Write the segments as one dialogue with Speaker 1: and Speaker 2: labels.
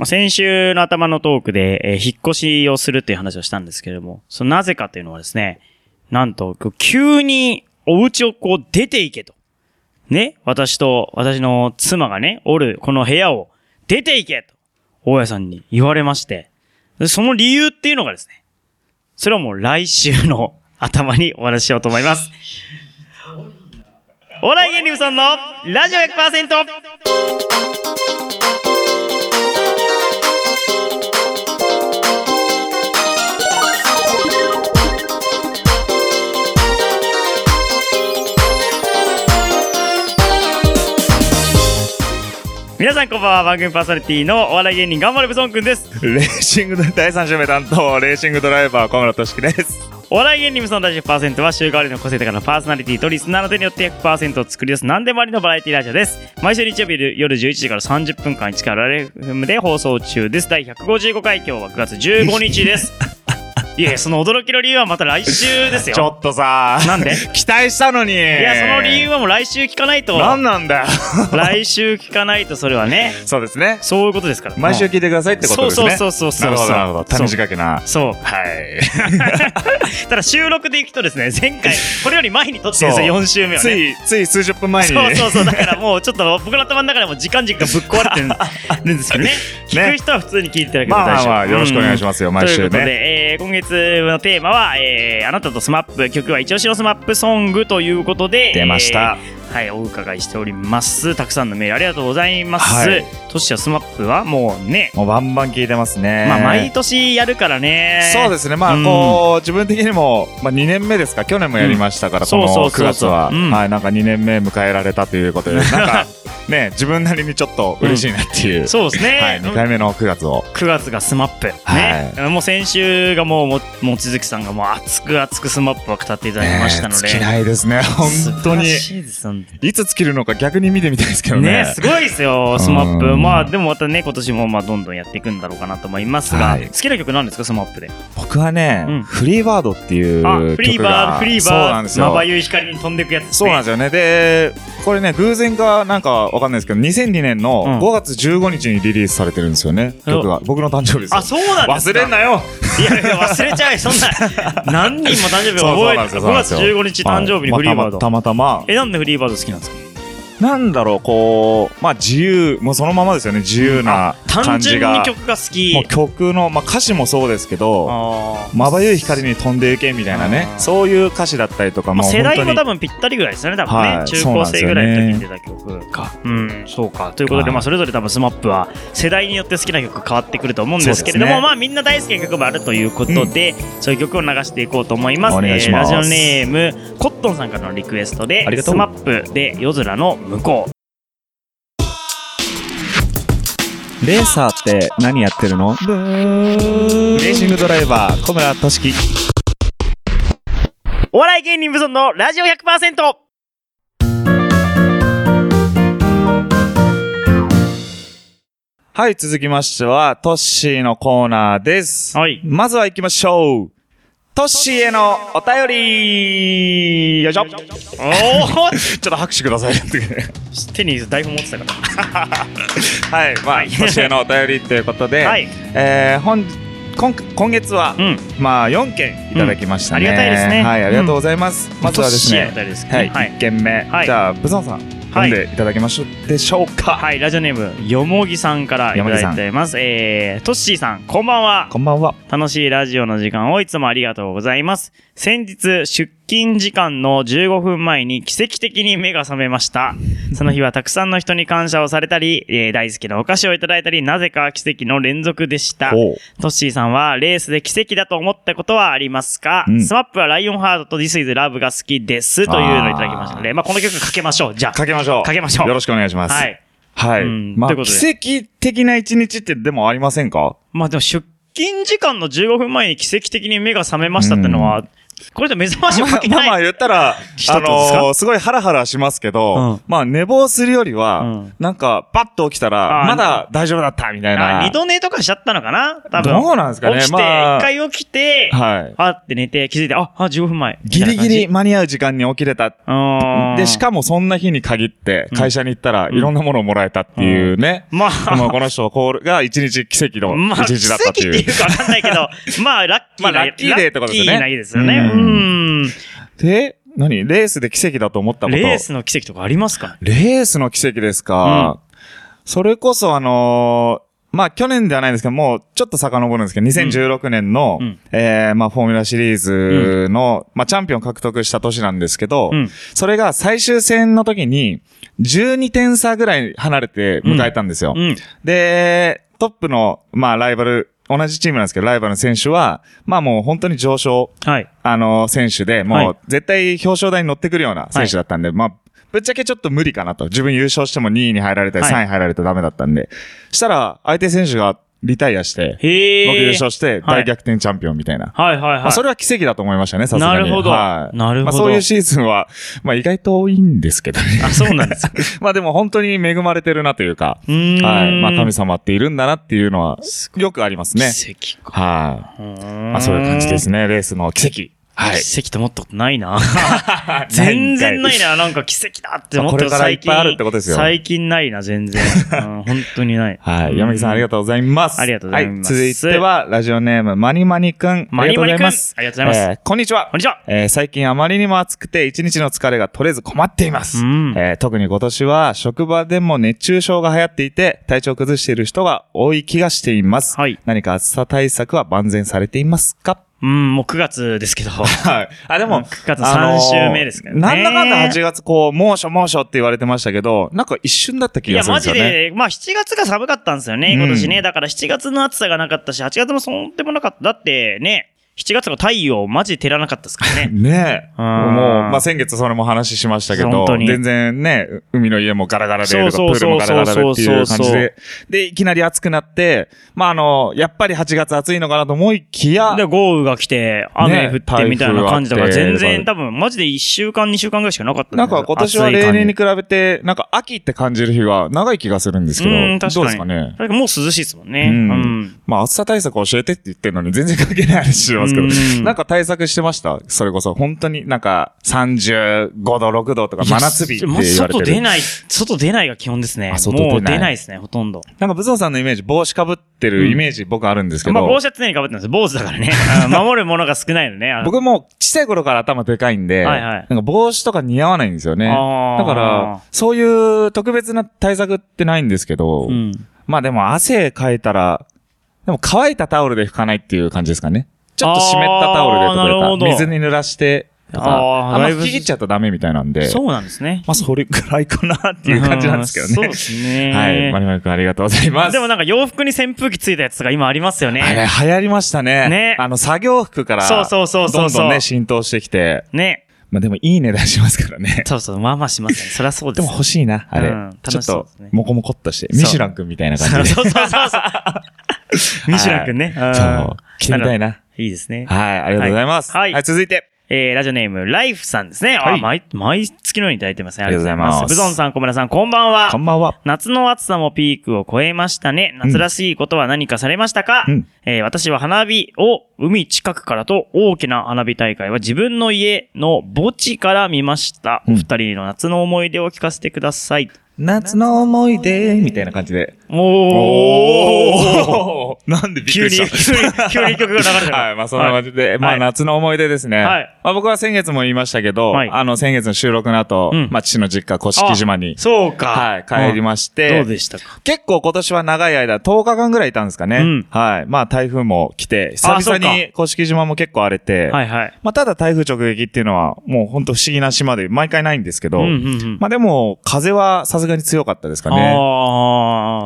Speaker 1: まあ、先週の頭のトークで、えー引っ越しをするっていう話をしたんですけれども、そのなぜかっていうのはですね、なんと、急にお家をこう出ていけと。ね、私と私の妻がね、おるこの部屋を出ていけと、大家さんに言われまして、でその理由っていうのがですね、それはもう来週の頭にお話ししようと思います。お笑い芸人さんのラジオ100%皆さんこんばんは番組パーソナリティのお笑い芸人頑張れブソンくんです
Speaker 2: レーシングの第3週目担当、レーシングドライバー、小村俊樹です。
Speaker 1: お笑い芸人無双ラジオ100%は週替わりの個性的なパーソナリティとリスナーの手によって100%を作り出す何でもありのバラエティラジオです。毎週日曜日夜11時から30分間1から FM で放送中です。第155回今日は9月15日です。いやその驚きの理由はまた来週ですよ。
Speaker 2: ちょっとさ、
Speaker 1: なんで？
Speaker 2: 期待したのに。い
Speaker 1: いや、その理由はもう来週聞かないと。
Speaker 2: 何なんだよ。
Speaker 1: 来週聞かないとそれはね、
Speaker 2: そうですね。
Speaker 1: そういうことですから。
Speaker 2: 毎週聞いてくださいってことですね。
Speaker 1: そうそうそうそう
Speaker 2: なるほど、なるほど。
Speaker 1: そう
Speaker 2: 短けな。
Speaker 1: そう。
Speaker 2: はい。
Speaker 1: ただ収録でいくとですね、前回、これより前に撮ってるんですよ、4週目はね。
Speaker 2: つい、つい数十分前に。
Speaker 1: そうそうそう、だからもうちょっと僕の頭の中でも時間軸がぶっ壊れてるんですけどね。聞く人は普通に聞いていただければ大丈夫。
Speaker 2: まあまあまあ、よろしくお願いし
Speaker 1: ま
Speaker 2: ますよ、毎週
Speaker 1: ということで、
Speaker 2: ね。
Speaker 1: えー今月のテーマは、えーあなたとスマップ、曲は一押しのスマップソングということで、
Speaker 2: 出ました。
Speaker 1: えーはい、お伺いしております。たくさんのメールありがとうございます。
Speaker 2: はい。
Speaker 1: トシやスマップはもうね、
Speaker 2: もうバンバン聞いてますね。
Speaker 1: まあ毎年やるからね。
Speaker 2: そうですね、まあ、
Speaker 1: うん。
Speaker 2: こう、自分的にも、まあ、2年目ですか、去年もやりましたから、
Speaker 1: うん。
Speaker 2: この
Speaker 1: そうそうそう
Speaker 2: 9月は、
Speaker 1: うん。
Speaker 2: はい、なんか2年目迎えられたということで、なんか、ね、自分なりにちょっと嬉しいなっていう、
Speaker 1: そうですね。
Speaker 2: はい、2回目の9月を。
Speaker 1: 9月がスマップ、ね、もう先週がもうも望月さんがもう熱く熱くスマップを語っていただきましたので、
Speaker 2: ね尽きないですね、本当に
Speaker 1: い
Speaker 2: つ尽きるのか逆に見てみたいですけどね。
Speaker 1: ねすごいですよ、スマップ。
Speaker 2: うん
Speaker 1: まあ、でもまたね、今年もまあどんどんやっていくんだろうかなと思いますが、
Speaker 2: はい
Speaker 1: 好きな曲なんですか、スマップで？
Speaker 2: 僕はね、
Speaker 1: うん
Speaker 2: フリーバードっていう
Speaker 1: あ、
Speaker 2: 曲が
Speaker 1: フリーバード、フリー
Speaker 2: そうな
Speaker 1: バード、
Speaker 2: んですよ
Speaker 1: まばゆい光に飛んでいくやつね。
Speaker 2: そうなんですよね。で、これね、偶然かなんかわかんないですけど、2002年の
Speaker 1: うん
Speaker 2: 5月15日にリリースされてるんですよね、曲が。僕の誕生日ですよ。
Speaker 1: あ、そうなんですか
Speaker 2: 忘れんなよ
Speaker 1: いやいや、忘れちゃうよ、そんな。何人も誕生日覚えて、
Speaker 2: そうなんですよ
Speaker 1: 5月15日誕生日にフリーバード。
Speaker 2: たまたま
Speaker 1: え、なんでフリーバード好きなんですか？
Speaker 2: なんだろう、こう、まあ自由、もうそのままですよね、自由な
Speaker 1: 単
Speaker 2: 感じが。
Speaker 1: 純に曲が好き。
Speaker 2: もう曲の、まあ歌詞もそうですけど、まばゆい光に飛んでいけみたいなねそういう歌詞だったりとか
Speaker 1: まあ、
Speaker 2: も
Speaker 1: 世代も多分ぴったりぐらいですよね、多分ね。
Speaker 2: はい
Speaker 1: 中高生ぐらいの時に出
Speaker 2: そ
Speaker 1: た曲か。うん、そうか。ということで、
Speaker 2: はい
Speaker 1: まあ、それぞれ多分 SMAP は世代によって好きな曲変わってくると思うんですけれども、
Speaker 2: ね
Speaker 1: まあ、みんな大好きな曲もあるということで、そういう曲を流していこうと思います。
Speaker 2: お願いします
Speaker 1: えーラジオネーム、コットンさんからのリクエストで、
Speaker 2: ありがとう。
Speaker 1: SMAP で夜空の向こう。
Speaker 2: レーサーって何やってるの？レーシングドライバー小村俊樹。
Speaker 1: お笑い芸人無尊のラジオ 100%!
Speaker 2: はい続きましてはトッシーのコーナーです。
Speaker 1: はい。
Speaker 2: まずは行きましょうトッシーへのお便り。よいしょ。ちょ
Speaker 1: おお
Speaker 2: っと拍手ください。
Speaker 1: 手に台本持ってたから。
Speaker 2: はいまあ
Speaker 1: はい。
Speaker 2: トッシーへのお便りということで、
Speaker 1: はい。
Speaker 2: えー、本今今月は、
Speaker 1: うん。
Speaker 2: まあ4件いただきましたね、
Speaker 1: うん。ありがたいですね。
Speaker 2: はいありがとうございます、まずはですねはい1件目、
Speaker 1: はい。
Speaker 2: じゃあブソンさん読んでいただけましょうでしょうか、
Speaker 1: はい、ラジオネーム、よもぎさんからいただいてます。えー、トッシーさん、こんばんは。
Speaker 2: こんばんは
Speaker 1: 楽しいラジオの時間をいつもありがとうございます。先日、出勤時間の15分前に奇跡的に目が覚めました。その日はたくさんの人に感謝をされたり、えー大好きなお菓子をいただいたり、なぜか奇跡の連続でした。トッシーさんはレースで奇跡だと思ったことはありますか、
Speaker 2: うん。
Speaker 1: スマップはライオンハートと This is Love が好きですというのをいただきました。ので、まあこの曲かけましょう。じゃあ。
Speaker 2: かけましょう。
Speaker 1: かけましょう。
Speaker 2: よろしくお願いします。
Speaker 1: はい。
Speaker 2: はい、
Speaker 1: うん。
Speaker 2: まあ奇跡的な一日ってでもありませんか？
Speaker 1: まあでも出勤時間の15分前に奇跡的に目が覚めましたってのは、これで目覚ましを
Speaker 2: まあ
Speaker 1: かけない。
Speaker 2: まあまあ言ったら、あのーすごいハラハラしますけど、
Speaker 1: うん
Speaker 2: まあ寝坊するよりは、
Speaker 1: うん
Speaker 2: なんかバッと起きた
Speaker 1: あ
Speaker 2: ら、
Speaker 1: ー
Speaker 2: まだ大丈夫だったみたいな。
Speaker 1: あ二度寝とかしちゃったのかな？多分。
Speaker 2: どうなんですかね
Speaker 1: 起きて、一、
Speaker 2: まあ
Speaker 1: 回起きて、
Speaker 2: はい。
Speaker 1: あって寝て気づいて、あ、あ、15分前。
Speaker 2: ギリギリ間に合う時間に起きれた。で、しかもそんな日に限って会社に行ったら
Speaker 1: ん
Speaker 2: いろんなものをもらえたっていうね。
Speaker 1: まあ、
Speaker 2: この人こうが一日奇跡の
Speaker 1: まあ、
Speaker 2: 一日だったっていう。
Speaker 1: 奇跡っていうかわかんないけど、まあ、ラッキーな、
Speaker 2: まあラッキーデーってことですよね
Speaker 1: ラッキーな日ですよね。
Speaker 2: う
Speaker 1: うんん。
Speaker 2: で、何？レースで奇跡だと思ったこと。
Speaker 1: レースの奇跡とかありますか？
Speaker 2: レースの奇跡ですか？それこそあのーまあ去年ではないんですけど、もうちょっと遡るんですけど、2016年の、
Speaker 1: うん
Speaker 2: えーまあフォーミュラシリーズの、まあチャンピオン獲得した年なんですけど、
Speaker 1: うん
Speaker 2: それが最終戦の時に12点差ぐらい離れて迎えたんですよ。
Speaker 1: うん。
Speaker 2: で、トップの、まあライバル、同じチームなんですけど、ライバルの選手は、まあもう本当に上昇
Speaker 1: はい。
Speaker 2: あの、選手で、
Speaker 1: はい
Speaker 2: もう絶対表彰台に乗ってくるような選手だったんで、まあ、ぶっちゃけちょっと無理かなと。自分優勝しても2位に入られたり、
Speaker 1: はい
Speaker 2: 3位入られたらダメだったんで。したら、相手選手がリタイアして。僕優勝して
Speaker 1: はい
Speaker 2: 大逆転チャンピオンみたいな。
Speaker 1: はいはいはい。
Speaker 2: まあ、それは奇跡だと思いましたね、さすがに。
Speaker 1: なるほど
Speaker 2: はい。
Speaker 1: なるほど
Speaker 2: まあ、そういうシーズンは、まあ、意外と多いんですけどね。
Speaker 1: あ、そうなんですか。
Speaker 2: まあ、でも本当に恵まれてるなというか。はい。まあ、神様っているんだなっていうのは、よくありますね。
Speaker 1: 奇跡か。
Speaker 2: はい。
Speaker 1: ま
Speaker 2: まあ、そういう感じですね、レースの奇跡。はい。
Speaker 1: 奇跡と思ったことないな。全然ないな。なんか奇跡だって思った
Speaker 2: まあこれからいっぱいあるってことですよ
Speaker 1: 最近ないな、全然。うん、本当にない。
Speaker 2: はい。山木さんありがとうございます。
Speaker 1: ありがとうございます
Speaker 2: はい。続いては、ラジオネーム、マニマニくん。
Speaker 1: マニマニくん
Speaker 2: ありがとうございます。
Speaker 1: ありがとうございます
Speaker 2: えーこんにちは
Speaker 1: こん。にちは。
Speaker 2: えー最近あまりにも暑くて一日の疲れが取れず困っています。
Speaker 1: うん
Speaker 2: えー特に今年は職場でも熱中症が流行っていて体調を崩している人が多い気がしています。
Speaker 1: はい
Speaker 2: 何か暑さ対策は万全されていますか？
Speaker 1: うん、もう9月ですけど。
Speaker 2: はい。あ、で
Speaker 1: うん
Speaker 2: も、
Speaker 1: 9月
Speaker 2: あのー
Speaker 1: 3週目ですけどね
Speaker 2: なんだかんだ8月こう、猛暑猛暑って言われてましたけど、なんか一瞬だった気
Speaker 1: いや、マ
Speaker 2: がするんですよね。
Speaker 1: ジで、まあ7月が寒かったんですよね、
Speaker 2: うん
Speaker 1: 今年ね。だから7月の暑さがなかったし、8月もそうでもなかった。だってね、7月が太陽マジで照らなかったですからね。
Speaker 2: ねえ。
Speaker 1: うん
Speaker 2: もう、まあ、先月それも話しましたけど全然ね、海の家もガラガラで、プ
Speaker 1: そうそうそう
Speaker 2: ールもガラガラでっていう感
Speaker 1: そうそうそう
Speaker 2: じで、で、いきなり暑くなって、まあ、あの、やっぱり8月暑いのかなと思いきや、
Speaker 1: で、豪雨が来て、雨降ってみたいな感じだから、全然多分、マジで1週間、2週間ぐらいしかなかった
Speaker 2: なんか今年は例年に比べて、なんか秋って感じる日が長い気がするんですけど、
Speaker 1: うん確かに
Speaker 2: どうですかね？
Speaker 1: もう涼しいですもんね。
Speaker 2: う
Speaker 1: うんん。
Speaker 2: まあ暑さ対策教えてって言ってるのに全然関係ない話してますけど、
Speaker 1: うん
Speaker 2: なんか対策してました？それこそ、本当になんか35度、6度とか真夏日って言わ
Speaker 1: もう
Speaker 2: れてる。
Speaker 1: 外出ない、外出ないが基本ですね。
Speaker 2: あ外出ない
Speaker 1: もう出ないですね、ほとんど。
Speaker 2: なんか、武蔵さんのイメージ、帽子かぶってるイメージ僕あるんですけど、
Speaker 1: まあ、帽子は常に被ってます。坊主だからね。うん 守るものが少ないのね。
Speaker 2: 僕も小さい頃から頭でかいんで、
Speaker 1: はいはい
Speaker 2: なんか帽子とか似合わないんですよね。だから、そういう特別な対策ってないんですけど、
Speaker 1: うん。
Speaker 2: まあでも汗かいたら、でも乾いたタオルで拭かないっていう感じですかね。ちょっと湿ったタオルでと
Speaker 1: あーなるほど
Speaker 2: か水に濡らしてとか、あんまき切っちゃうとダメみたいなんで、
Speaker 1: そうなんですね。
Speaker 2: まあそれくらいかなっていう感じなんですけどね。
Speaker 1: うんそうですね。
Speaker 2: はい。マリマリ君ありがとうございます。
Speaker 1: でもなんか洋服に扇風機ついたやつが今ありますよね。
Speaker 2: あれ流行りましたね。
Speaker 1: ね
Speaker 2: あの作業服から、
Speaker 1: そうそうそうそうそう
Speaker 2: どんどんね、浸透してきて、
Speaker 1: ね。
Speaker 2: まあでもいい値段しますからね。
Speaker 1: そうそう、まあまあしますね。そりゃそうで。
Speaker 2: ですも欲しいな、あれ。
Speaker 1: うん
Speaker 2: ちょっと
Speaker 1: 楽しそうですね、
Speaker 2: モコモコっとして、
Speaker 1: そう
Speaker 2: ミシュラン君みたいな
Speaker 1: そう
Speaker 2: 感じで。
Speaker 1: そうそうそう。ミシュランくんね。うん
Speaker 2: そう。着てみたいな。
Speaker 1: いいですね。
Speaker 2: はい、ありがとうございます。
Speaker 1: はい
Speaker 2: はい、続いて。
Speaker 1: えー、ラジオネーム、ライフさんですね。あ、
Speaker 2: はい
Speaker 1: 毎、毎月のようにいただいてますね。
Speaker 2: ありがとうございます
Speaker 1: ブゾンさん、小村さん、こんばんは。
Speaker 2: こんばんは。
Speaker 1: 夏の暑さもピークを超えましたね。夏らしいことは何かされましたか、
Speaker 2: うん
Speaker 1: えー私は花火を海近くからと大きな花火大会は自分の家の墓地から見ました。
Speaker 2: うん
Speaker 1: お二人の夏の思い出を聞かせてください。
Speaker 2: 夏の思い出、みたいな感じで。
Speaker 1: おー
Speaker 2: ーなんでびっく
Speaker 1: 急に、
Speaker 2: り
Speaker 1: 急
Speaker 2: した
Speaker 1: に、急に曲が流れてる。
Speaker 2: はい、まあそんな感じで、まあ
Speaker 1: はい
Speaker 2: 夏の思い出ですね。
Speaker 1: はい
Speaker 2: まあ僕は先月も言いましたけど、
Speaker 1: はい
Speaker 2: あの先月の収録の後、
Speaker 1: うん
Speaker 2: まあ父の実家、古式島に、
Speaker 1: そうか。
Speaker 2: はい、帰りまして、
Speaker 1: どうでしたか？
Speaker 2: 結構今年は長い間、10日間ぐらいいたんですかね。
Speaker 1: うん
Speaker 2: はい。まあ台風も来て、久々に古式島も結構荒れて、
Speaker 1: はいはい。
Speaker 2: まあただ台風直撃っていうのはもう本当不思議な島で毎回ないんですけど、
Speaker 1: うんうんうん。
Speaker 2: まあでも風はさすがに強かったですかね。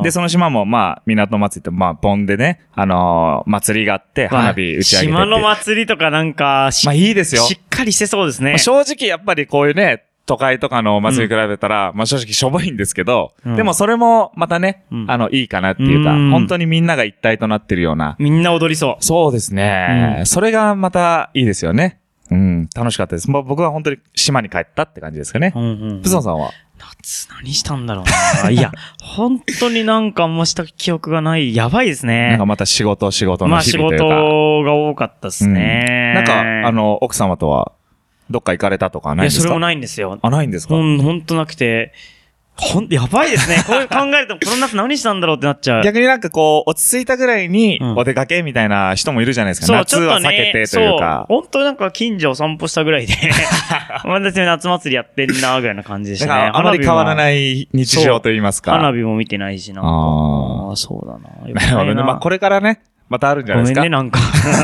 Speaker 2: で、その島もまあ港祭りって、まあボンでね、あのー祭りがあって花火打ち上げて
Speaker 1: 島の祭りとかなんか、し
Speaker 2: まあいいですよ。
Speaker 1: しっかりしてそうですね。
Speaker 2: まあ正直やっぱりこういうね、都会とかのお祭り比べたら、まあ正直しょぼいんですけど、
Speaker 1: うん
Speaker 2: でもそれもまたね、
Speaker 1: うん
Speaker 2: あの、いいかなっていうか、
Speaker 1: うん
Speaker 2: 本当にみんなが一体となってるような。
Speaker 1: みんな踊りそう。
Speaker 2: そうですね、
Speaker 1: うん
Speaker 2: それがまたいいですよね。うん、楽しかったです。まあ、僕は本当に島に帰ったって感じですかね
Speaker 1: う。んうん。
Speaker 2: プソンさんは？
Speaker 1: 夏何したんだろうな。いや、本当になんかあんました記憶がない。やばいです
Speaker 2: なん
Speaker 1: ね
Speaker 2: か。また仕事、仕事の
Speaker 1: まあ仕
Speaker 2: 日々というか。
Speaker 1: 事が多かったですね。
Speaker 2: なんか、あの、奥様とは、どっか行かれたとかはない
Speaker 1: いや、
Speaker 2: んですか？
Speaker 1: それもないんですよ。
Speaker 2: あ、ないんですか？
Speaker 1: ほん、ほんとなくて、ほん、やばいですね。こういう考えると、この夏何したんだろうってなっちゃう。
Speaker 2: 逆になんかこう、落ち着いたぐらいに
Speaker 1: うん
Speaker 2: お出かけみたいな人もいるじゃないですか。
Speaker 1: そう、
Speaker 2: 夏は避けてというか。
Speaker 1: そう、本当なんか近所を散歩したぐらいで、私夏祭りやってんな、ぐらいな感じでしたね。
Speaker 2: あまり変わら
Speaker 1: い。
Speaker 2: ない日常と言いますか。
Speaker 1: 花火も見てないし、なああ、そうだな。
Speaker 2: なるほどね。まあ、これからね、またあるんじゃないですか？
Speaker 1: ごめんね、なんか。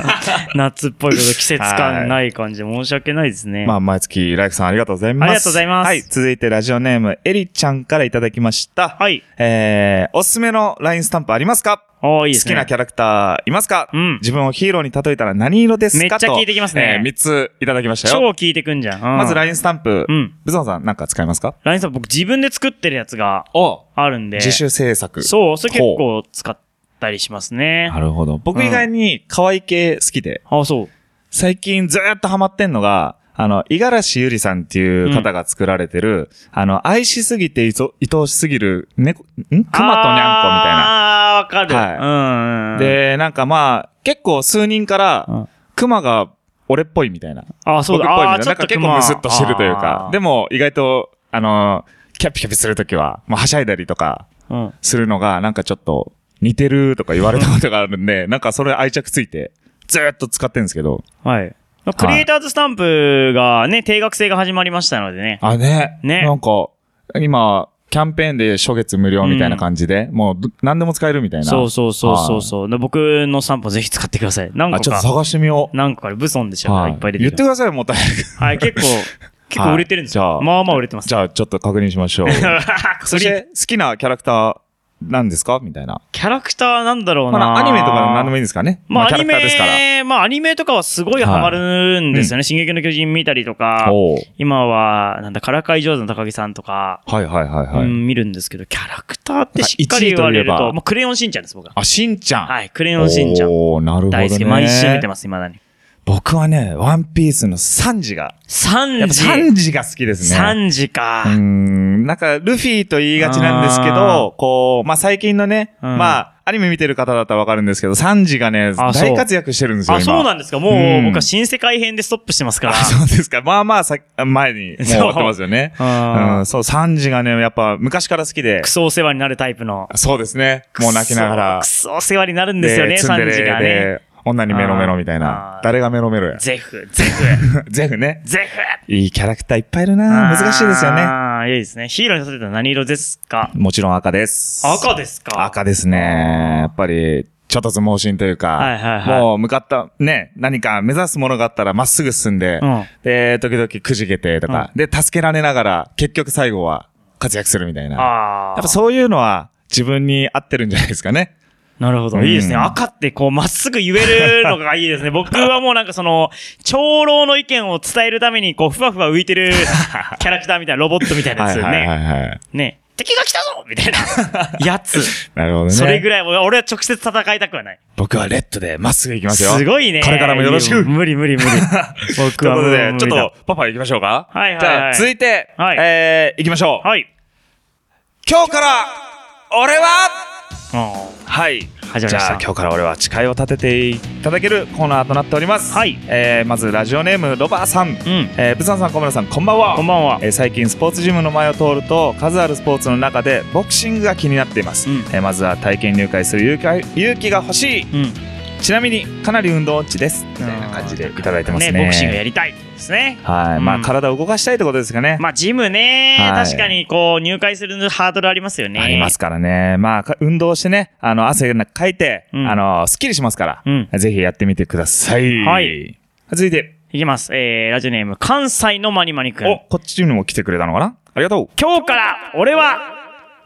Speaker 1: 夏っぽいこと、季節感ない感じで申し訳ないですね。
Speaker 2: まあ、毎月、ライフさんありがとうございます。
Speaker 1: ありがとうございます
Speaker 2: はい。続いて、ラジオネーム、エリちゃんからいただきました。
Speaker 1: はい。
Speaker 2: えー、おすすめの LINE スタンプありますか？
Speaker 1: おーいいですね。
Speaker 2: 好きなキャラクターいますか？
Speaker 1: うん
Speaker 2: 自分をヒーローに例えたら何色ですか？
Speaker 1: めっちゃ聞いてきますね
Speaker 2: えー、3ついただきました
Speaker 1: 超
Speaker 2: よ。
Speaker 1: 聞いてくんじゃん。うん
Speaker 2: まず LINE スタンプ。
Speaker 1: うん。
Speaker 2: ブゾンさんなんか使いますか
Speaker 1: ？LINE さん僕自分で作ってるやつが
Speaker 2: お
Speaker 1: あるんで。
Speaker 2: 自主制作。
Speaker 1: そう、それ結構使ったりしますね。
Speaker 2: なるほど。僕以外に可愛い系好きで、
Speaker 1: あ、そう。
Speaker 2: 最近ずーっとハマってんのが、あの、五十嵐ゆりさんっていう方が作られてる、あの、愛しすぎていと愛おしすぎる猫、ん？熊とにゃんこみたいな。
Speaker 1: ああー、わかる。
Speaker 2: はい
Speaker 1: うんうん。、
Speaker 2: で、なんかまあ、結構数人から、
Speaker 1: うん
Speaker 2: 熊が俺っぽいみたいな。
Speaker 1: あ、そうだ。
Speaker 2: 僕っぽいみたいな。なんか結構ムスッとしてるというか。で
Speaker 1: も、
Speaker 2: も、意外と、あの、キャピキャピするときは、まあ、はしゃいだりとか
Speaker 1: うん。
Speaker 2: するのが、なんかちょっと似てるとか言われたことがあるんで、なんかそれ愛着ついて、ずーっと使ってるんですけど。
Speaker 1: はい。クリエイターズスタンプがね、定額制が始まりましたのでね。
Speaker 2: あ、ね。
Speaker 1: ね
Speaker 2: なんか、今、キャンペーンで初月無料みたいな感じで、もうど何でも使えるみたいな。
Speaker 1: そうそうそうそうそう。で僕のスタンプをぜひ使ってください。何
Speaker 2: あ、
Speaker 1: 個か。
Speaker 2: ちょっと探してみよう。
Speaker 1: 何個かブソンでしょ、
Speaker 2: はい
Speaker 1: いっぱい出てる
Speaker 2: 言ってください、もったいない。
Speaker 1: はい、結構、結構売れてるんですよ。
Speaker 2: はいじゃあ
Speaker 1: まあまあ売れてます。
Speaker 2: じゃあ、ちょっと確認しましょう。そして、好きなキャラクター、何ですか？みたいな。
Speaker 1: キャラクターなんだろうな。
Speaker 2: まあ、アニメとか何でもいいんですかね。キャ
Speaker 1: まあアニ
Speaker 2: ラクターですから。
Speaker 1: メ、まあアニメとかはすごいハマるんですよね。進撃の巨人見たりとか、今は、なんだ、からかい上手の高木さんとか、
Speaker 2: はいはいはいはい。
Speaker 1: うん、見るんですけど、キャラクターってしっかり言われると、まあクレヨンしんちゃんです、僕は。
Speaker 2: あ、しんちゃん。
Speaker 1: はい、クレヨンしんちゃん。
Speaker 2: おーなるほどね。
Speaker 1: 大好き。毎週見てます、未だに。
Speaker 2: 僕はね、ワンピースのサンジが、やっぱ
Speaker 1: サンジ。
Speaker 2: サンジが好きですね。
Speaker 1: サンジか。
Speaker 2: うーん、なんか、ルフィと言いがちなんですけど、こう、まあ、最近のね、
Speaker 1: うん
Speaker 2: まあ、アニメ見てる方だったらわかるんですけど、サンジがね、大活躍してるんですよ、
Speaker 1: あ、
Speaker 2: 今。
Speaker 1: そうなんですか。もう、
Speaker 2: うん
Speaker 1: 僕は新世界編でストップしてますから。
Speaker 2: あそうですか。まあまあさ、前にもう終わってますよね。
Speaker 1: うん
Speaker 2: うん、そう、サンジがね、やっぱ昔から好きで
Speaker 1: ク。ソお世話になるタイプの。
Speaker 2: そうですね。もう泣きながら
Speaker 1: ク。ソお世話になるんですよね、サ
Speaker 2: ン
Speaker 1: ジがね。
Speaker 2: で、女にメロメロみたい
Speaker 1: あ
Speaker 2: な
Speaker 1: ー。
Speaker 2: 誰がメロメロや？
Speaker 1: ゼフ、ゼフ、
Speaker 2: ゼフね。
Speaker 1: ゼフ。
Speaker 2: いいキャラクターいっぱいいるな難しいですよね。
Speaker 1: ああ、いいですね。ヒーローに例えたら何色ですか？
Speaker 2: もちろん赤です。
Speaker 1: 赤ですか？
Speaker 2: 赤ですね。やっぱり、ちょっと相撲心というか、
Speaker 1: はいはいはい
Speaker 2: もう向かった、ね、何か目指すものがあったらまっすぐ進んで、
Speaker 1: うん
Speaker 2: で、時々くじけてとか、で、助けられながら、結局最後は活躍するみたいな。や。っぱそういうのは自分に合ってるんじゃないですかね。
Speaker 1: なるほど。
Speaker 2: うん
Speaker 1: いいですね。赤ってこう、まっすぐ言えるのがいいですね。僕はもうなんかその、長老の意見を伝えるために、こう、ふわふわ浮いてる キャラクターみたいな、ロボットみたいなやつ
Speaker 2: はいはいはい
Speaker 1: ね。
Speaker 2: はい。
Speaker 1: ね。敵が来たぞみたいな やつ。
Speaker 2: なるほどね。
Speaker 1: それぐらい、俺は直接戦いたくはない。
Speaker 2: 僕はレッドでまっすぐ行きますよ。
Speaker 1: すごいね。
Speaker 2: これからもよろしく。
Speaker 1: 無理無理無理。僕は
Speaker 2: ということで、ちょっと、パパ行きましょうか。
Speaker 1: はいはいはい
Speaker 2: じゃあ、続いて、
Speaker 1: はい
Speaker 2: えー、行きましょう。
Speaker 1: はい。
Speaker 2: 今日から、俺は
Speaker 1: あ
Speaker 2: はい。
Speaker 1: 始まりました
Speaker 2: じゃあ、今日から俺は誓いを立てていただけるコーナーとなっております。
Speaker 1: はい
Speaker 2: えー、まず、ラジオネーム、ロバーさん。
Speaker 1: うん。
Speaker 2: えー、ブさん、小村さん、こんばんは。
Speaker 1: こんばんは。
Speaker 2: えー最近スポーツジムの前を通ると数あるスポーツの中でボクシングが気になっています、
Speaker 1: うん
Speaker 2: えーまずは体験入会する勇気が勇気が欲しい
Speaker 1: うん。
Speaker 2: ちなみにかなり運動音痴ですみたいな感じでいただいてますね
Speaker 1: ボクシングやりたいですね。
Speaker 2: はい、まあ
Speaker 1: うん。
Speaker 2: 体を動かしたいってことですかね、
Speaker 1: まあ、ジムね、
Speaker 2: はい。
Speaker 1: 確かにこう、入会するハードルありますよね。
Speaker 2: ありますからね。まあか運動してねあの汗なんかかいて、
Speaker 1: うん。
Speaker 2: あのスッキリしますから、
Speaker 1: うん。
Speaker 2: ぜひやってみてください。
Speaker 1: はい。
Speaker 2: 続いて。
Speaker 1: いきます。えー、ラジオネーム、関西のマニマニくん。
Speaker 2: おこっちにも来てくれたのかな？ありがとう。
Speaker 1: 今日から、俺は、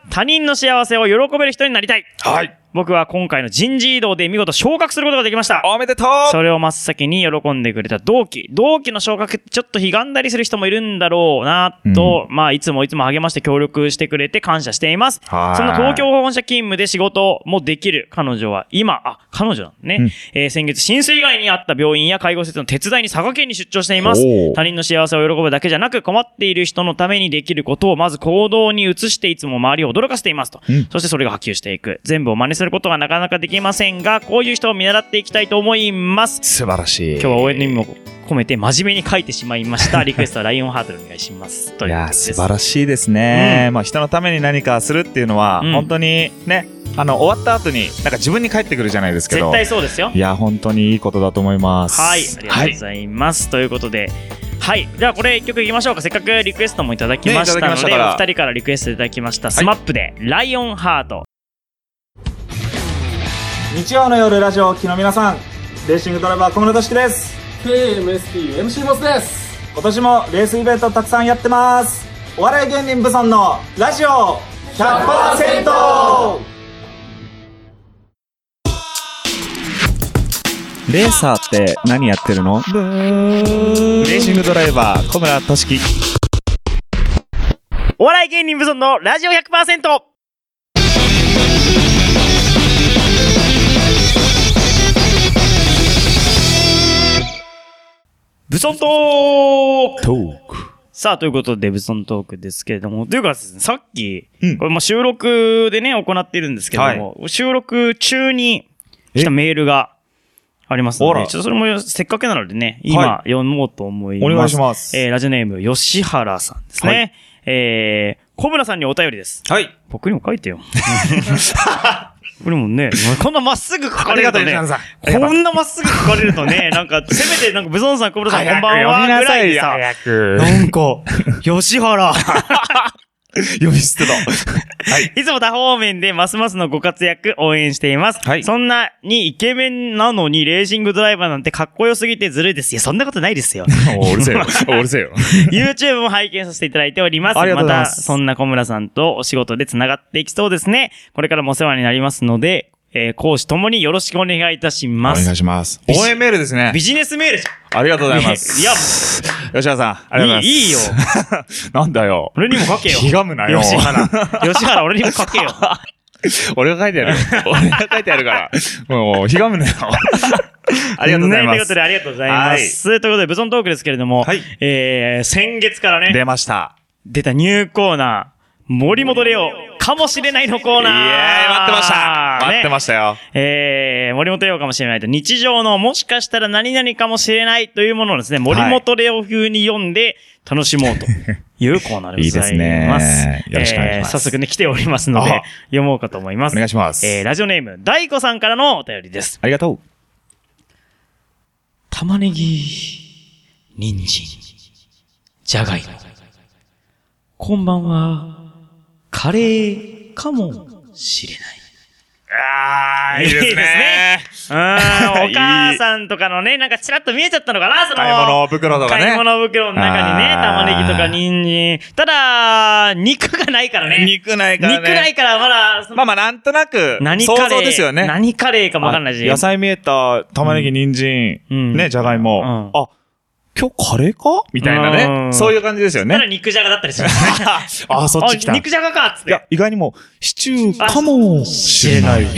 Speaker 1: 他人の幸せを喜べる人になりたい。
Speaker 2: はい
Speaker 1: 僕は今回の人事異動で見事昇格することができました。
Speaker 2: おめでとう
Speaker 1: それを真っ先に喜んでくれた同期。同期の昇格ってちょっと悲願だりする人もいるんだろうなと、まあ、いつもいつも励まして協力してくれて感謝しています。
Speaker 2: はい
Speaker 1: そんな東京本社勤務で仕事もできる彼女は今、あ、彼女なのね。
Speaker 2: うん
Speaker 1: えー先月、浸水害にあった病院や介護施設の手伝いに佐賀県に出張しています。他人の幸せを喜ぶだけじゃなく困っている人のためにできることをまず行動に移していつも周りを驚かせていますと。
Speaker 2: うん
Speaker 1: そしてそれが波及していく。全部を真似することはなかなかできませんが、こういう人を見習っていきたいと思います。
Speaker 2: 素晴らしい。
Speaker 1: 今日は応援の意味も込めて真面目に書いてしまいました。リクエストはライオンハートでお願いします。と
Speaker 2: いや素晴らしいですね。まあ、人のために何かするっていうのは、
Speaker 1: うん
Speaker 2: 本当にね、あの、終わった後に、なんか自分に返ってくるじゃないですけど。
Speaker 1: 絶対そうですよ。
Speaker 2: いや、本当にいいことだと思います。
Speaker 1: はい、ありがとうございます。ということで、はい。じゃあこれ一曲いきましょうか。せっかくリクエストもいただきましたので、
Speaker 2: ましたから
Speaker 1: お二人からリクエストいただきました、スマップで、ライオンハート。
Speaker 3: 日曜の夜ラジオを聴きの皆さんレーシングドライバー小室俊樹です。
Speaker 4: KMSTMC モスです。
Speaker 3: 今年もレースイベントたくさんやってます。お笑い芸人ブソンのラジオ100%
Speaker 2: レーサーって何やってるの？レーシングドライバー、小村俊樹。
Speaker 1: お笑い芸人ブソンのラジオ 100%! ブソントーク
Speaker 2: トーク。
Speaker 1: さあ、ということで、ブソントークですけれども、というかですね、さっき、
Speaker 2: うん
Speaker 1: これまあ収録でね、行っているんですけれども、収録中に来たメールがありますので、ちょっとそれもせっかくなのでね、今、
Speaker 2: は
Speaker 1: 読もうと思います。
Speaker 2: お願いします
Speaker 1: えーラジオネーム、吉原さんですね。
Speaker 2: はい
Speaker 1: えー、小村さんにお便りです。
Speaker 2: はい。
Speaker 1: 僕にも書いてよ。これもね、こんなまっすぐ書かれるとねこんなまっすぐ書かれるとね、なんか、せめて、なんか、ブソンさん、小村さん、こんばんは、ぐらいでさ。なんか、吉原。
Speaker 2: 呼び捨てだ。はい。
Speaker 1: いつも多方面でますますのご活躍応援しています。
Speaker 2: はい
Speaker 1: そんなにイケメンなのにレーシングドライバーなんてかっこよすぎてずるいです。いや、そんなことないですよ。
Speaker 2: おうるせえよ。おうるせえよ。
Speaker 1: YouTube も拝見させていただいております。
Speaker 2: ありがとうございま
Speaker 1: ますた、そんな小村さんとお仕事で繋がっていきそうですね。これからもお世話になりますので、えー講師ともによろしくお願いいたし
Speaker 2: お
Speaker 1: ます。
Speaker 2: 願いします。
Speaker 1: ビジ
Speaker 2: 応援メールですね
Speaker 1: ビ。ジネスメールじゃん。
Speaker 2: ありがとうございます。
Speaker 1: いや、
Speaker 2: 吉原さん、ありがとうございます。
Speaker 1: いいよ。
Speaker 2: なんだよ。
Speaker 1: 俺にも書けよ。
Speaker 2: ひがむなよ
Speaker 1: 吉原。吉原、俺にも 書けよ。
Speaker 2: 俺が書いてある。俺が書いてあるから。もう、ひがむなよ。ありがとうございます
Speaker 1: ねということ。で、ありがとうございます。ということで、ブソントークですけれども、
Speaker 2: はい
Speaker 1: えー、先月からね、
Speaker 2: 出ました。
Speaker 1: 出たニューコーナー、森本レオ、かもしれないのコーナー。
Speaker 2: イエーイ待ってました待ってま
Speaker 1: し
Speaker 2: したよ。
Speaker 1: た。えー、森本レオかもしれないと、日常のもしかしたら何々かもしれないというものをですね、森本レオ風に読んで楽しもうというコーナーでございます。
Speaker 2: いいですねよろしくお願いします
Speaker 1: えー早速ね、来ておりますので
Speaker 2: あ、
Speaker 1: 読もうかと思います。
Speaker 2: お願いします。
Speaker 1: えー、ラジオネーム、大子さんからのお便りです。
Speaker 2: ありがとう。
Speaker 1: 玉ねぎ、人参、じゃがいも。こんばんは、カレーかもしれない。
Speaker 2: あー、いい
Speaker 1: いい
Speaker 2: です
Speaker 1: ですね
Speaker 2: ね。
Speaker 1: うーん、お母さんとかのね、なんかちらっと見えちゃったのかな、その。
Speaker 2: 買い物袋とかね
Speaker 1: 買い物袋の中にね、玉ねぎとか人参。ただ、肉がないからね。
Speaker 2: 肉ないからね。
Speaker 1: 肉ないから、まだ、
Speaker 2: まあまあ、なんとなく、想
Speaker 1: 何カレー
Speaker 2: 像ですよね。
Speaker 1: 何カレーかもわかんないし。
Speaker 2: あ野菜見えた玉ねぎ、人参、
Speaker 1: うん
Speaker 2: ね、じゃがいも。
Speaker 1: う
Speaker 2: あ、今日カレーか？みたいな
Speaker 1: うん
Speaker 2: ね。そういう感じですよ
Speaker 1: ただ
Speaker 2: ね。
Speaker 1: 肉じゃがだったりする。
Speaker 2: あ、そっち来た。
Speaker 1: 肉じゃがかっつって。
Speaker 2: や、意外にも、シチューかもしれない。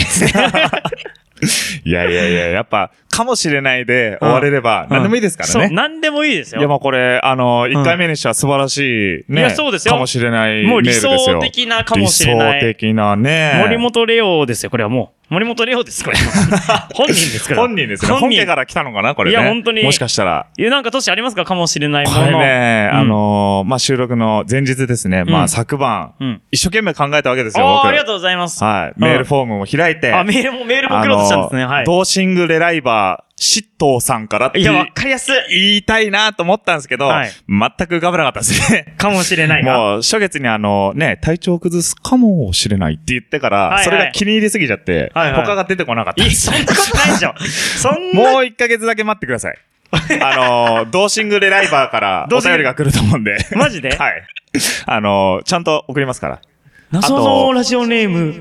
Speaker 2: いやいやいや、やっぱ、かもしれないで終われれば、何でもいいですから
Speaker 1: そう、
Speaker 2: ね。
Speaker 1: 何でもいいですよ。
Speaker 2: いや、まあこれ、あの、1回目にしては素晴らしい、ね。
Speaker 1: いやそうですよ
Speaker 2: かもしれない
Speaker 1: もう理
Speaker 2: ですよ。
Speaker 1: 想的なかもしれない。
Speaker 2: 理想的なね。
Speaker 1: 森本レオですよ、これはもう。森本レオです、これ。本人ですから。
Speaker 2: 本人ですね。本家から来たのかなこれね。
Speaker 1: いや本当に
Speaker 2: もしかしたら。
Speaker 1: いや、なんか都市ありますかかもしれないも
Speaker 2: こ
Speaker 1: の。
Speaker 2: れね、
Speaker 1: うん
Speaker 2: あのーまあ、収録の前日ですね。ま
Speaker 1: うん
Speaker 2: あ、昨晩、
Speaker 1: うん。
Speaker 2: 一生懸命考えたわけですよ、
Speaker 1: あ、ありがとうございます。
Speaker 2: はい。メールフォームを開いて。
Speaker 1: あ、メールも、メールも送ろうとしたんですね。はい。
Speaker 2: ドーシングレライバー、シットーさんからって
Speaker 1: いや、わかりやすい。
Speaker 2: 言いたいなと思ったんですけど、
Speaker 1: はい
Speaker 2: 全く浮かばなかったですね。
Speaker 1: かもしれないが。
Speaker 2: もう、初月にあの、ね、体調崩すかもしれないって言ってから、
Speaker 1: はいはい
Speaker 2: それが気に入りすぎちゃって、
Speaker 1: はいはい
Speaker 2: 他が出てこなかった
Speaker 1: い。そんなことないでしょ。そんな。
Speaker 2: もう1ヶ月だけ待ってください。あの、ドーシングレライバーから お便りが来ると思うんで。
Speaker 1: マジで？
Speaker 2: はい。あの、ちゃんと送りますから。
Speaker 1: 謎のラジオネーム、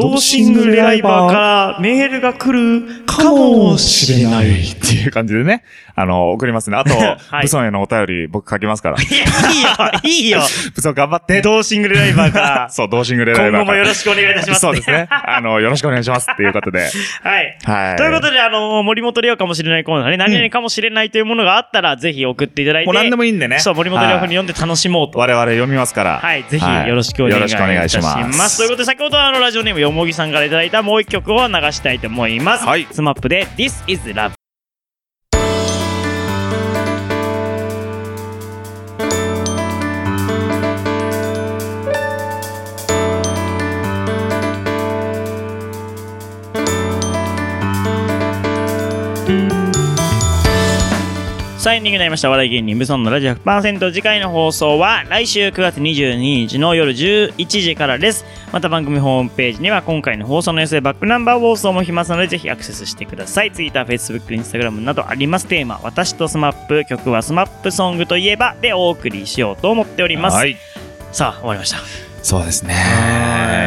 Speaker 1: ドーシングライバーからメールが来るかもしれな。い
Speaker 2: っていう感じでね、あの、送りますね。あと、
Speaker 1: はい
Speaker 2: ブソンへのお便り僕書きますから。
Speaker 1: や、いいよ、いいよ。
Speaker 2: ブソン頑張って。
Speaker 1: ドーシングルライバーから、
Speaker 2: そう、同シングルライバー。
Speaker 1: 今後もよろしくお願いいたします。
Speaker 2: そうですね。あの、よろしくお願いしますっていうことで。
Speaker 1: はい。
Speaker 2: はい。
Speaker 1: ということで、あの、森本レオかもしれないコーナーね、何々かもしれないというものがあったら、ぜひ送っていただいて。
Speaker 2: もう何でもいいんでね。
Speaker 1: そう、森本レオ風に
Speaker 2: はい
Speaker 1: 読んで楽しもうと。
Speaker 2: 我々読みますから。
Speaker 1: はい、ぜひ
Speaker 2: はい
Speaker 1: よろしくお願いいたし
Speaker 2: よろしくお願いし
Speaker 1: ま。
Speaker 2: す。
Speaker 1: ということで、先ほどあのラジオネームよもぎさんからいただいたもう一曲を流したいと思います。
Speaker 2: はい
Speaker 1: スマップで This is Love。さあエンディングになりました。笑い芸人ブソンのラジオ100%。次回の放送は来週9月22日の夜11時からです。また番組ホームページには今回の放送の様子でバックナンバー放送も来ますのでぜひアクセスしてください。Twitter、Facebook、Instagram などあります。テーマ、私とスマップ、曲はスマップソングといえばでお送りしようと思っております。
Speaker 2: はい。
Speaker 1: さあ、終わりました。
Speaker 2: そうですね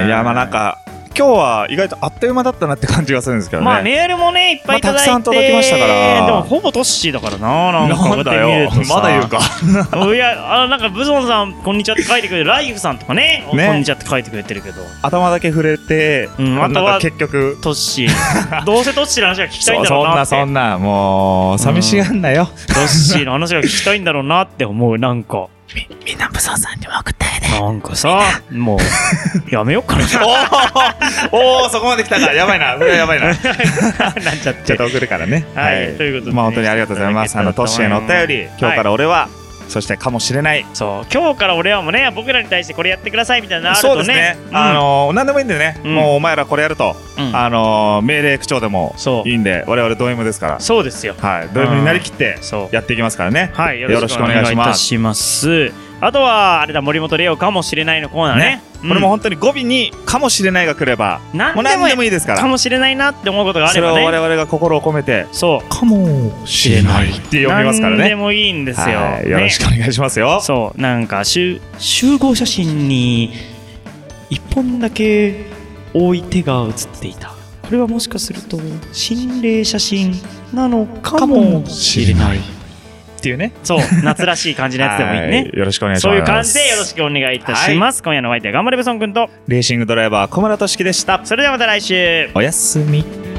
Speaker 1: うん。
Speaker 2: いや、まあなんか、今日は意外とあっという間だったなって感じがするんですけどね。
Speaker 1: まあメールもね、いっぱいいただいて、
Speaker 2: まあたくさん届きましたから。
Speaker 1: でもほぼトッシーだからな、なんか。
Speaker 2: なんだよまだ言うか。
Speaker 1: いや、あのなんか、ブソンさん、こんにちはって書いてくれて、ライフさんとかね、
Speaker 2: ね。
Speaker 1: こんにちはって書いてくれてるけど、
Speaker 2: 頭だけ触れて、
Speaker 1: うん
Speaker 2: なん
Speaker 1: あとは
Speaker 2: か結局、
Speaker 1: トッシー、どうせトッシーの話が聞きたいんだろうなって、
Speaker 2: そんな、もう、寂しがんなよ。
Speaker 1: トッシーの話が聞きたいんだろうなって思う、なんか。みんなブソンさんにも送ったよね。なんかさ、もう、やめようかな。
Speaker 2: おおそこまで来たか。やばいな。それはやばいな。
Speaker 1: なっちゃっ。
Speaker 2: ちょってと送るからね。
Speaker 1: はいということでね
Speaker 2: まあ本当にありがとうございます。あの、トッシーへのお便り、今日から俺は、そしてかもしれない。
Speaker 1: そう、今日から俺はもうね、僕らに対してこれやってくださいみたいなのあるとね。
Speaker 2: そうですね。
Speaker 1: うん
Speaker 2: あのー、何でもいいんでね。
Speaker 1: うん
Speaker 2: もうお前らこれやると、
Speaker 1: うん
Speaker 2: あのー、命令口調でも
Speaker 1: そう
Speaker 2: いいんで、我々ド M ですから。
Speaker 1: そうですよ。
Speaker 2: はい。ド M になりきって
Speaker 1: そう
Speaker 2: やっていきますからね。
Speaker 1: はい、よ
Speaker 2: よろしくお
Speaker 1: 願い
Speaker 2: い
Speaker 1: たします。あとは、あれだ、森本レオかもしれないのコーナーね。うん
Speaker 2: これも本当に語尾にかもしれないが来れば、
Speaker 1: 何
Speaker 2: もう何でもい
Speaker 1: い
Speaker 2: いですから。
Speaker 1: かもしれないなって思うことがあ
Speaker 2: そ
Speaker 1: ればね。
Speaker 2: 我々が心を込めて、
Speaker 1: そう。
Speaker 2: かもしれないって読みますからね。
Speaker 1: 何でもいいんですよ。
Speaker 2: はいよろしくお
Speaker 1: ね
Speaker 2: 願いしますよ。
Speaker 1: そう、なんか、集集合写真に、一本だけ多い手が写っていた。これはもしかすると、心霊写真なのかもしれない。
Speaker 2: っていうね。
Speaker 1: そう、夏らしい感じのやつでもいい
Speaker 2: は
Speaker 1: ね。
Speaker 2: よろしくお願いします。
Speaker 1: そういう感じでよろしくお願いいたします。今夜のお相手は頑張れブソン君と、
Speaker 2: レーシングドライバー小村俊樹でした。
Speaker 1: それではまた来週。
Speaker 2: おやすみ。